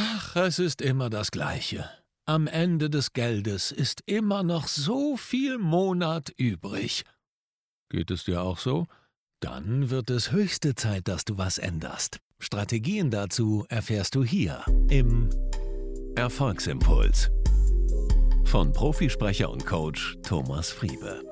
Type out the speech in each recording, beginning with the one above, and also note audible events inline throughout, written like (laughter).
Ach, es ist immer das Gleiche. Am Ende des Geldes ist immer noch so viel Monat übrig. Geht es dir auch so? Dann wird es höchste Zeit, dass du was änderst. Strategien dazu erfährst du hier im Erfolgsimpuls von Profisprecher und Coach Thomas Friebe.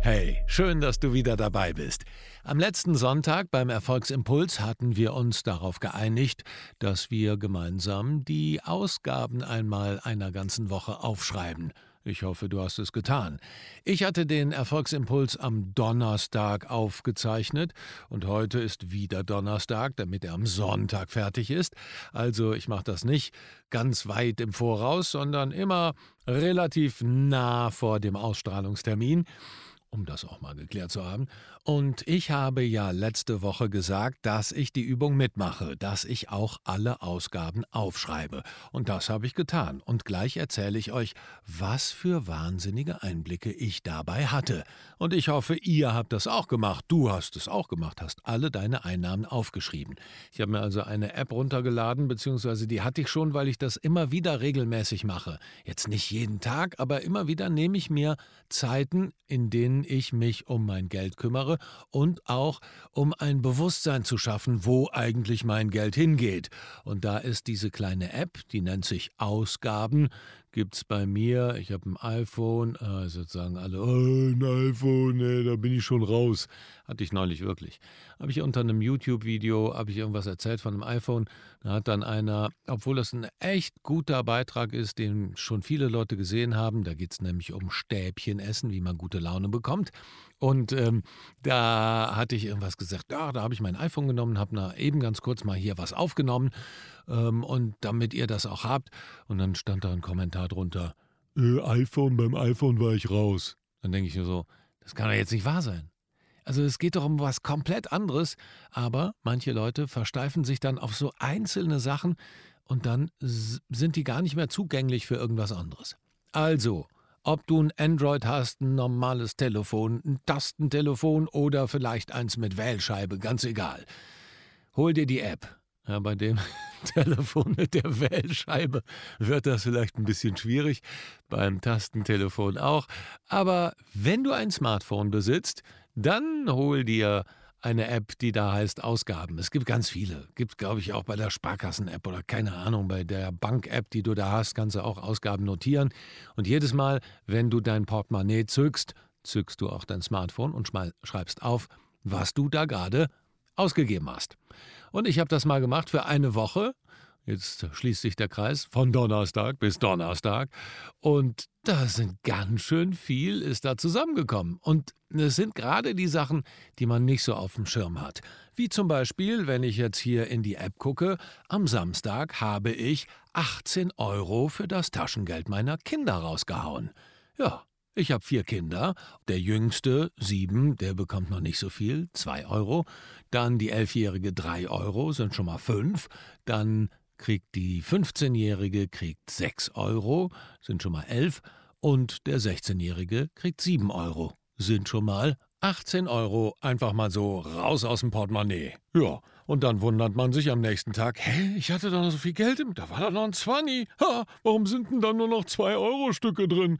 Hey, schön, dass du wieder dabei bist. Am letzten Sonntag beim Erfolgsimpuls hatten wir uns darauf geeinigt, dass wir gemeinsam die Ausgaben einmal einer ganzen Woche aufschreiben. Ich hoffe, du hast es getan. Ich hatte den Erfolgsimpuls am Donnerstag aufgezeichnet und heute ist wieder Donnerstag, damit er am Sonntag fertig ist. Also ich mache das nicht ganz weit im Voraus, sondern immer relativ nah vor dem Ausstrahlungstermin um das auch mal geklärt zu haben. Und ich habe ja letzte Woche gesagt, dass ich die Übung mitmache, dass ich auch alle Ausgaben aufschreibe. Und das habe ich getan. Und gleich erzähle ich euch, was für wahnsinnige Einblicke ich dabei hatte. Und ich hoffe, ihr habt das auch gemacht. Du hast es auch gemacht, hast alle deine Einnahmen aufgeschrieben. Ich habe mir also eine App runtergeladen, beziehungsweise die hatte ich schon, weil ich das immer wieder regelmäßig mache. Jetzt nicht jeden Tag, aber immer wieder nehme ich mir Zeiten, in denen denen ich mich um mein Geld kümmere und auch um ein Bewusstsein zu schaffen, wo eigentlich mein Geld hingeht. Und da ist diese kleine App, die nennt sich Ausgaben, gibt es bei mir. Ich habe ein iPhone, äh, sozusagen alle, oh, ein iPhone, ey, da bin ich schon raus. Hatte ich neulich wirklich. Habe ich unter einem YouTube-Video, habe ich irgendwas erzählt von einem iPhone. Da hat dann einer, obwohl das ein echt guter Beitrag ist, den schon viele Leute gesehen haben, da geht es nämlich um Stäbchen essen, wie man gute Laune bekommt. Und ähm, da hatte ich irgendwas gesagt, ja, da habe ich mein iPhone genommen, habe eben ganz kurz mal hier was aufgenommen ähm, und damit ihr das auch habt. Und dann stand da ein Kommentar drunter, äh, iPhone, beim iPhone war ich raus. Dann denke ich mir so, das kann doch jetzt nicht wahr sein. Also es geht doch um was komplett anderes, aber manche Leute versteifen sich dann auf so einzelne Sachen und dann sind die gar nicht mehr zugänglich für irgendwas anderes. Also, ob du ein Android hast, ein normales Telefon, ein Tastentelefon oder vielleicht eins mit Wählscheibe, ganz egal. Hol dir die App. Ja, bei dem (laughs) Telefon mit der Wählscheibe wird das vielleicht ein bisschen schwierig, beim Tastentelefon auch. Aber wenn du ein Smartphone besitzt, dann hol dir eine App, die da heißt Ausgaben. Es gibt ganz viele. Gibt, glaube ich, auch bei der Sparkassen-App oder keine Ahnung, bei der Bank-App, die du da hast, kannst du auch Ausgaben notieren. Und jedes Mal, wenn du dein Portemonnaie zückst, zückst du auch dein Smartphone und schreibst auf, was du da gerade ausgegeben hast. Und ich habe das mal gemacht für eine Woche Jetzt schließt sich der Kreis von Donnerstag bis Donnerstag. Und da sind ganz schön viel ist da zusammengekommen. Und es sind gerade die Sachen, die man nicht so auf dem Schirm hat. Wie zum Beispiel, wenn ich jetzt hier in die App gucke, am Samstag habe ich 18 Euro für das Taschengeld meiner Kinder rausgehauen. Ja, ich habe vier Kinder. Der jüngste, sieben, der bekommt noch nicht so viel, zwei Euro. Dann die elfjährige, drei Euro, sind schon mal fünf. Dann kriegt die 15-Jährige kriegt 6 Euro, sind schon mal 11, und der 16-Jährige kriegt 7 Euro, sind schon mal 18 Euro, einfach mal so raus aus dem Portemonnaie. Ja, und dann wundert man sich am nächsten Tag, hä, ich hatte da noch so viel Geld, da war da noch ein Zwanni, ha, warum sind denn da nur noch 2-Euro-Stücke drin?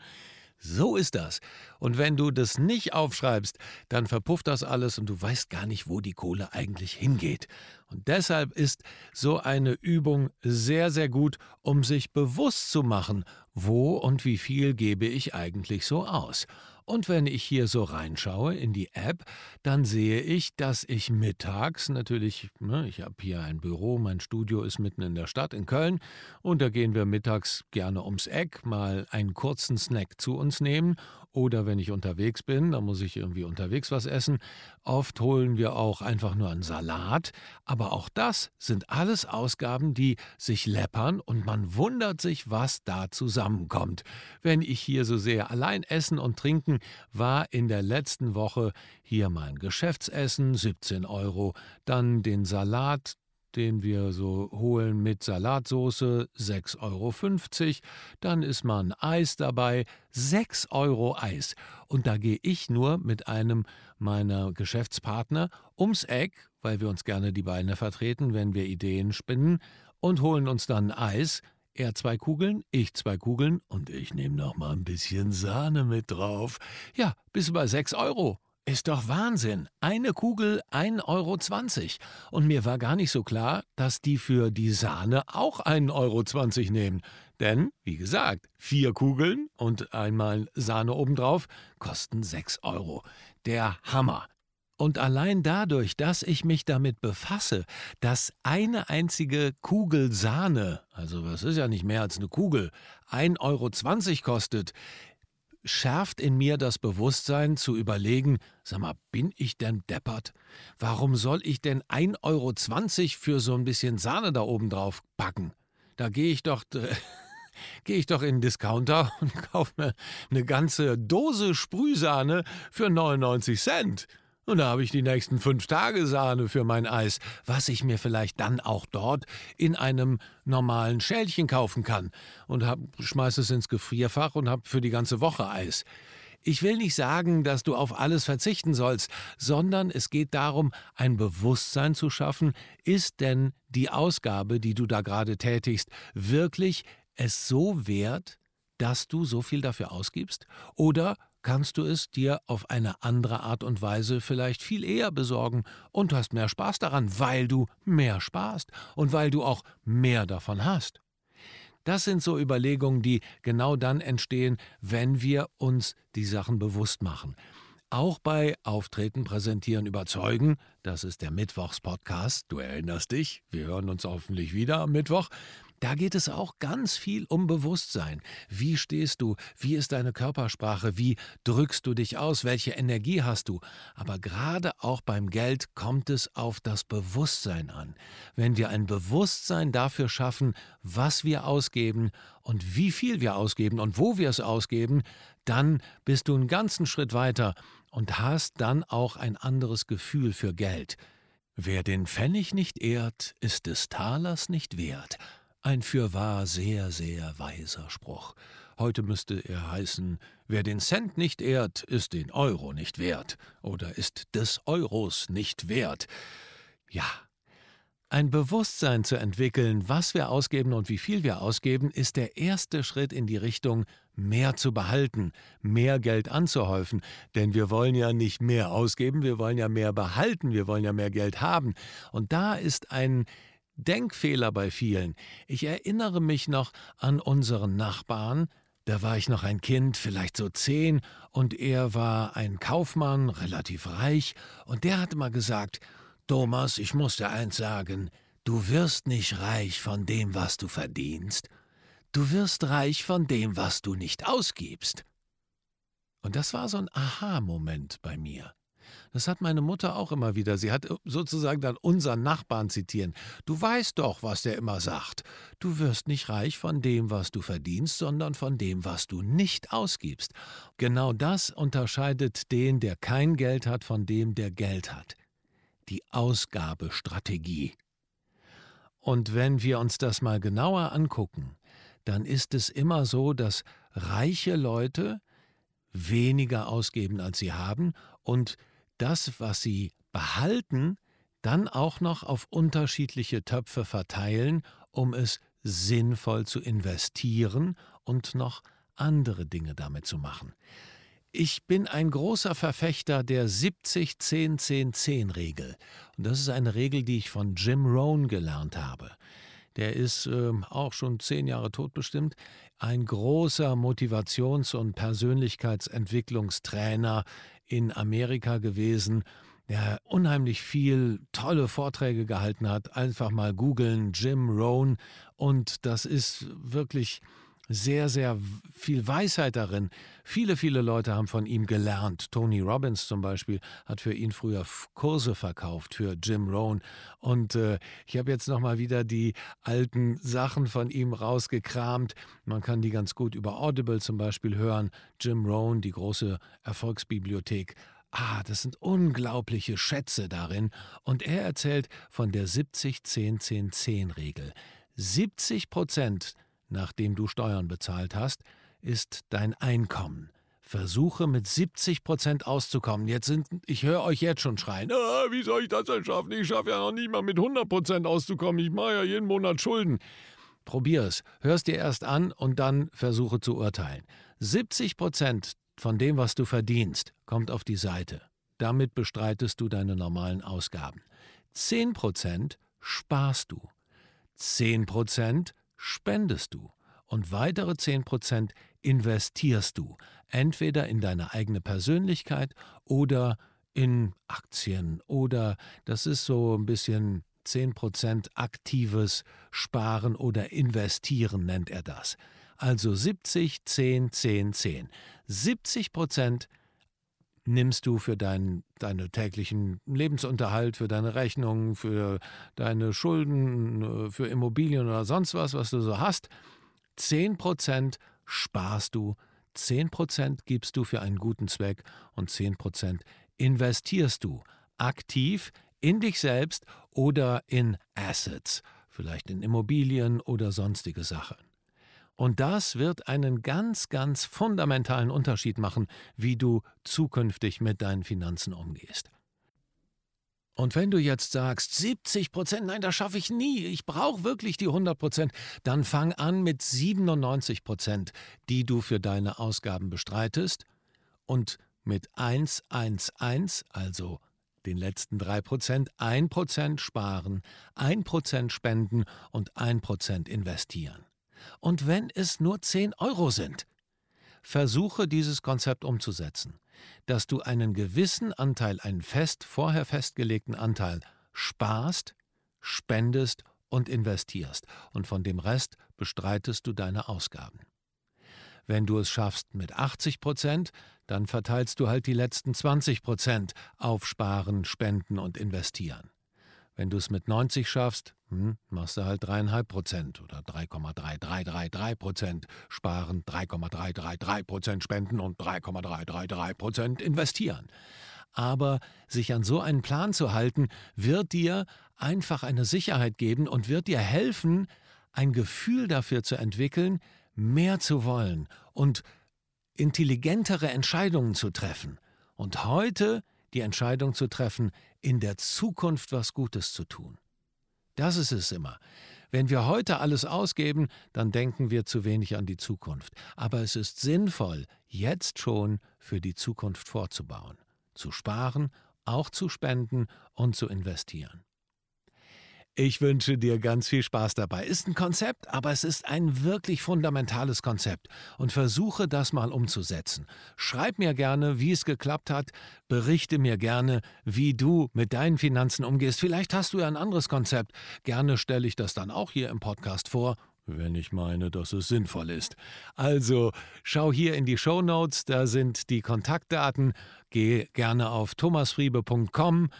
So ist das. Und wenn du das nicht aufschreibst, dann verpufft das alles und du weißt gar nicht, wo die Kohle eigentlich hingeht. Und deshalb ist so eine Übung sehr, sehr gut, um sich bewusst zu machen, wo und wie viel gebe ich eigentlich so aus. Und wenn ich hier so reinschaue in die App, dann sehe ich, dass ich mittags natürlich, ne, ich habe hier ein Büro, mein Studio ist mitten in der Stadt in Köln und da gehen wir mittags gerne ums Eck, mal einen kurzen Snack zu uns nehmen oder wenn ich unterwegs bin, dann muss ich irgendwie unterwegs was essen. Oft holen wir auch einfach nur einen Salat, aber auch das sind alles Ausgaben, die sich läppern und man wundert sich, was da zusammenkommt. Wenn ich hier so sehr allein essen und trinken war in der letzten Woche hier mein Geschäftsessen, 17 Euro, dann den Salat, den wir so holen mit Salatsoße, 6,50 Euro. Dann ist mal ein Eis dabei, 6 Euro Eis. Und da gehe ich nur mit einem meiner Geschäftspartner ums Eck, weil wir uns gerne die Beine vertreten, wenn wir Ideen spinnen, und holen uns dann Eis. Er zwei Kugeln, ich zwei Kugeln und ich nehme noch mal ein bisschen Sahne mit drauf. Ja, bis bei sechs Euro. Ist doch Wahnsinn. Eine Kugel 1,20 Euro. Und mir war gar nicht so klar, dass die für die Sahne auch 1,20 Euro nehmen. Denn, wie gesagt, vier Kugeln und einmal Sahne obendrauf kosten 6 Euro. Der Hammer. Und allein dadurch, dass ich mich damit befasse, dass eine einzige Kugel Sahne, also was ist ja nicht mehr als eine Kugel, 1,20 Euro kostet, schärft in mir das Bewusstsein zu überlegen, sag mal, bin ich denn deppert? Warum soll ich denn 1,20 Euro für so ein bisschen Sahne da oben drauf packen? Da gehe ich doch. (laughs) gehe ich doch in den Discounter und (laughs) kaufe mir eine ganze Dose Sprühsahne für 99 Cent. Und da habe ich die nächsten fünf Tage Sahne für mein Eis, was ich mir vielleicht dann auch dort in einem normalen Schälchen kaufen kann. Und hab, schmeiß es ins Gefrierfach und hab für die ganze Woche Eis. Ich will nicht sagen, dass du auf alles verzichten sollst, sondern es geht darum, ein Bewusstsein zu schaffen, ist denn die Ausgabe, die du da gerade tätigst, wirklich es so wert, dass du so viel dafür ausgibst? Oder kannst du es dir auf eine andere Art und Weise vielleicht viel eher besorgen und hast mehr Spaß daran, weil du mehr sparst und weil du auch mehr davon hast. Das sind so Überlegungen, die genau dann entstehen, wenn wir uns die Sachen bewusst machen. Auch bei Auftreten, Präsentieren, Überzeugen, das ist der Mittwochspodcast, du erinnerst dich, wir hören uns hoffentlich wieder am Mittwoch, da geht es auch ganz viel um Bewusstsein. Wie stehst du? Wie ist deine Körpersprache? Wie drückst du dich aus? Welche Energie hast du? Aber gerade auch beim Geld kommt es auf das Bewusstsein an. Wenn wir ein Bewusstsein dafür schaffen, was wir ausgeben und wie viel wir ausgeben und wo wir es ausgeben, dann bist du einen ganzen Schritt weiter und hast dann auch ein anderes Gefühl für Geld. Wer den Pfennig nicht ehrt, ist des Talers nicht wert. Ein fürwahr sehr, sehr weiser Spruch. Heute müsste er heißen, wer den Cent nicht ehrt, ist den Euro nicht wert oder ist des Euros nicht wert. Ja, ein Bewusstsein zu entwickeln, was wir ausgeben und wie viel wir ausgeben, ist der erste Schritt in die Richtung, mehr zu behalten, mehr Geld anzuhäufen. Denn wir wollen ja nicht mehr ausgeben, wir wollen ja mehr behalten, wir wollen ja mehr Geld haben. Und da ist ein Denkfehler bei vielen. Ich erinnere mich noch an unseren Nachbarn, da war ich noch ein Kind, vielleicht so zehn, und er war ein Kaufmann, relativ reich, und der hatte mal gesagt, Thomas, ich muss dir eins sagen, du wirst nicht reich von dem, was du verdienst, du wirst reich von dem, was du nicht ausgibst. Und das war so ein Aha-Moment bei mir. Das hat meine Mutter auch immer wieder. Sie hat äh, sozusagen dann unseren Nachbarn zitieren. Du weißt doch, was der immer sagt. Du wirst nicht reich von dem, was du verdienst, sondern von dem, was du nicht ausgibst. Genau das unterscheidet den, der kein Geld hat, von dem, der Geld hat. Die Ausgabestrategie. Und wenn wir uns das mal genauer angucken, dann ist es immer so, dass reiche Leute weniger ausgeben, als sie haben, und das, was sie behalten, dann auch noch auf unterschiedliche Töpfe verteilen, um es sinnvoll zu investieren und noch andere Dinge damit zu machen. Ich bin ein großer Verfechter der 70-10-10-10-Regel. Und das ist eine Regel, die ich von Jim Rohn gelernt habe. Der ist äh, auch schon zehn Jahre tot bestimmt. Ein großer Motivations- und Persönlichkeitsentwicklungstrainer in Amerika gewesen, der unheimlich viel tolle Vorträge gehalten hat. Einfach mal googeln, Jim Rohn. Und das ist wirklich sehr, sehr viel Weisheit darin. Viele, viele Leute haben von ihm gelernt. Tony Robbins zum Beispiel hat für ihn früher Kurse verkauft für Jim Rohn. Und äh, ich habe jetzt nochmal wieder die alten Sachen von ihm rausgekramt. Man kann die ganz gut über Audible zum Beispiel hören. Jim Rohn, die große Erfolgsbibliothek. Ah, das sind unglaubliche Schätze darin. Und er erzählt von der 70-10-10-10-Regel. 70 Prozent nachdem du Steuern bezahlt hast, ist dein Einkommen. Versuche mit 70 Prozent auszukommen. Jetzt sind, ich höre euch jetzt schon schreien. Ah, wie soll ich das denn schaffen? Ich schaffe ja noch nie mal mit 100 Prozent auszukommen. Ich mache ja jeden Monat Schulden. Probier es. Hörst dir erst an und dann versuche zu urteilen. 70 Prozent von dem, was du verdienst, kommt auf die Seite. Damit bestreitest du deine normalen Ausgaben. 10 Prozent sparst du. 10 Prozent spendest du. Und weitere 10 Prozent investierst du. Entweder in deine eigene Persönlichkeit oder in Aktien oder das ist so ein bisschen 10% aktives Sparen oder Investieren nennt er das. Also 70, 10, 10, 10. 70 nimmst du für deinen deine täglichen Lebensunterhalt, für deine Rechnungen, für deine Schulden, für Immobilien oder sonst was, was du so hast. 10% sparst du, 10% gibst du für einen guten Zweck und 10% investierst du aktiv in dich selbst oder in Assets, vielleicht in Immobilien oder sonstige Sachen. Und das wird einen ganz, ganz fundamentalen Unterschied machen, wie du zukünftig mit deinen Finanzen umgehst. Und wenn du jetzt sagst, 70 Prozent, nein, das schaffe ich nie, ich brauche wirklich die 100 Prozent, dann fang an mit 97 Prozent, die du für deine Ausgaben bestreitest, und mit 111, also den letzten 3 Prozent, 1 Prozent sparen, 1 Prozent spenden und 1 Prozent investieren. Und wenn es nur 10 Euro sind, versuche dieses Konzept umzusetzen, dass du einen gewissen Anteil, einen fest vorher festgelegten Anteil sparst, spendest und investierst, und von dem Rest bestreitest du deine Ausgaben. Wenn du es schaffst mit 80 Prozent, dann verteilst du halt die letzten 20 Prozent auf Sparen, Spenden und Investieren. Wenn du es mit 90 schaffst, hm, machst du halt 3,5 Prozent oder 3,3333 Prozent sparen, 3,333 Prozent spenden und 3,333 Prozent investieren. Aber sich an so einen Plan zu halten, wird dir einfach eine Sicherheit geben und wird dir helfen, ein Gefühl dafür zu entwickeln, mehr zu wollen und intelligentere Entscheidungen zu treffen. Und heute die Entscheidung zu treffen, in der Zukunft was Gutes zu tun. Das ist es immer. Wenn wir heute alles ausgeben, dann denken wir zu wenig an die Zukunft. Aber es ist sinnvoll, jetzt schon für die Zukunft vorzubauen, zu sparen, auch zu spenden und zu investieren. Ich wünsche dir ganz viel Spaß dabei. Ist ein Konzept, aber es ist ein wirklich fundamentales Konzept und versuche das mal umzusetzen. Schreib mir gerne, wie es geklappt hat, berichte mir gerne, wie du mit deinen Finanzen umgehst. Vielleicht hast du ja ein anderes Konzept. Gerne stelle ich das dann auch hier im Podcast vor wenn ich meine, dass es sinnvoll ist. Also schau hier in die Show Notes, da sind die Kontaktdaten. Geh gerne auf thomasfriebe.com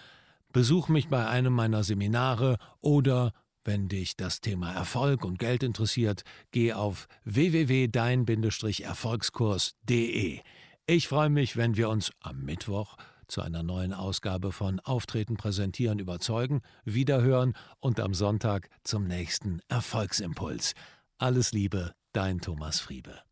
Besuch mich bei einem meiner Seminare oder wenn dich das Thema Erfolg und Geld interessiert, geh auf www.dein-erfolgskurs.de. Ich freue mich, wenn wir uns am Mittwoch zu einer neuen Ausgabe von Auftreten, Präsentieren, Überzeugen wiederhören und am Sonntag zum nächsten Erfolgsimpuls. Alles Liebe, dein Thomas Friebe.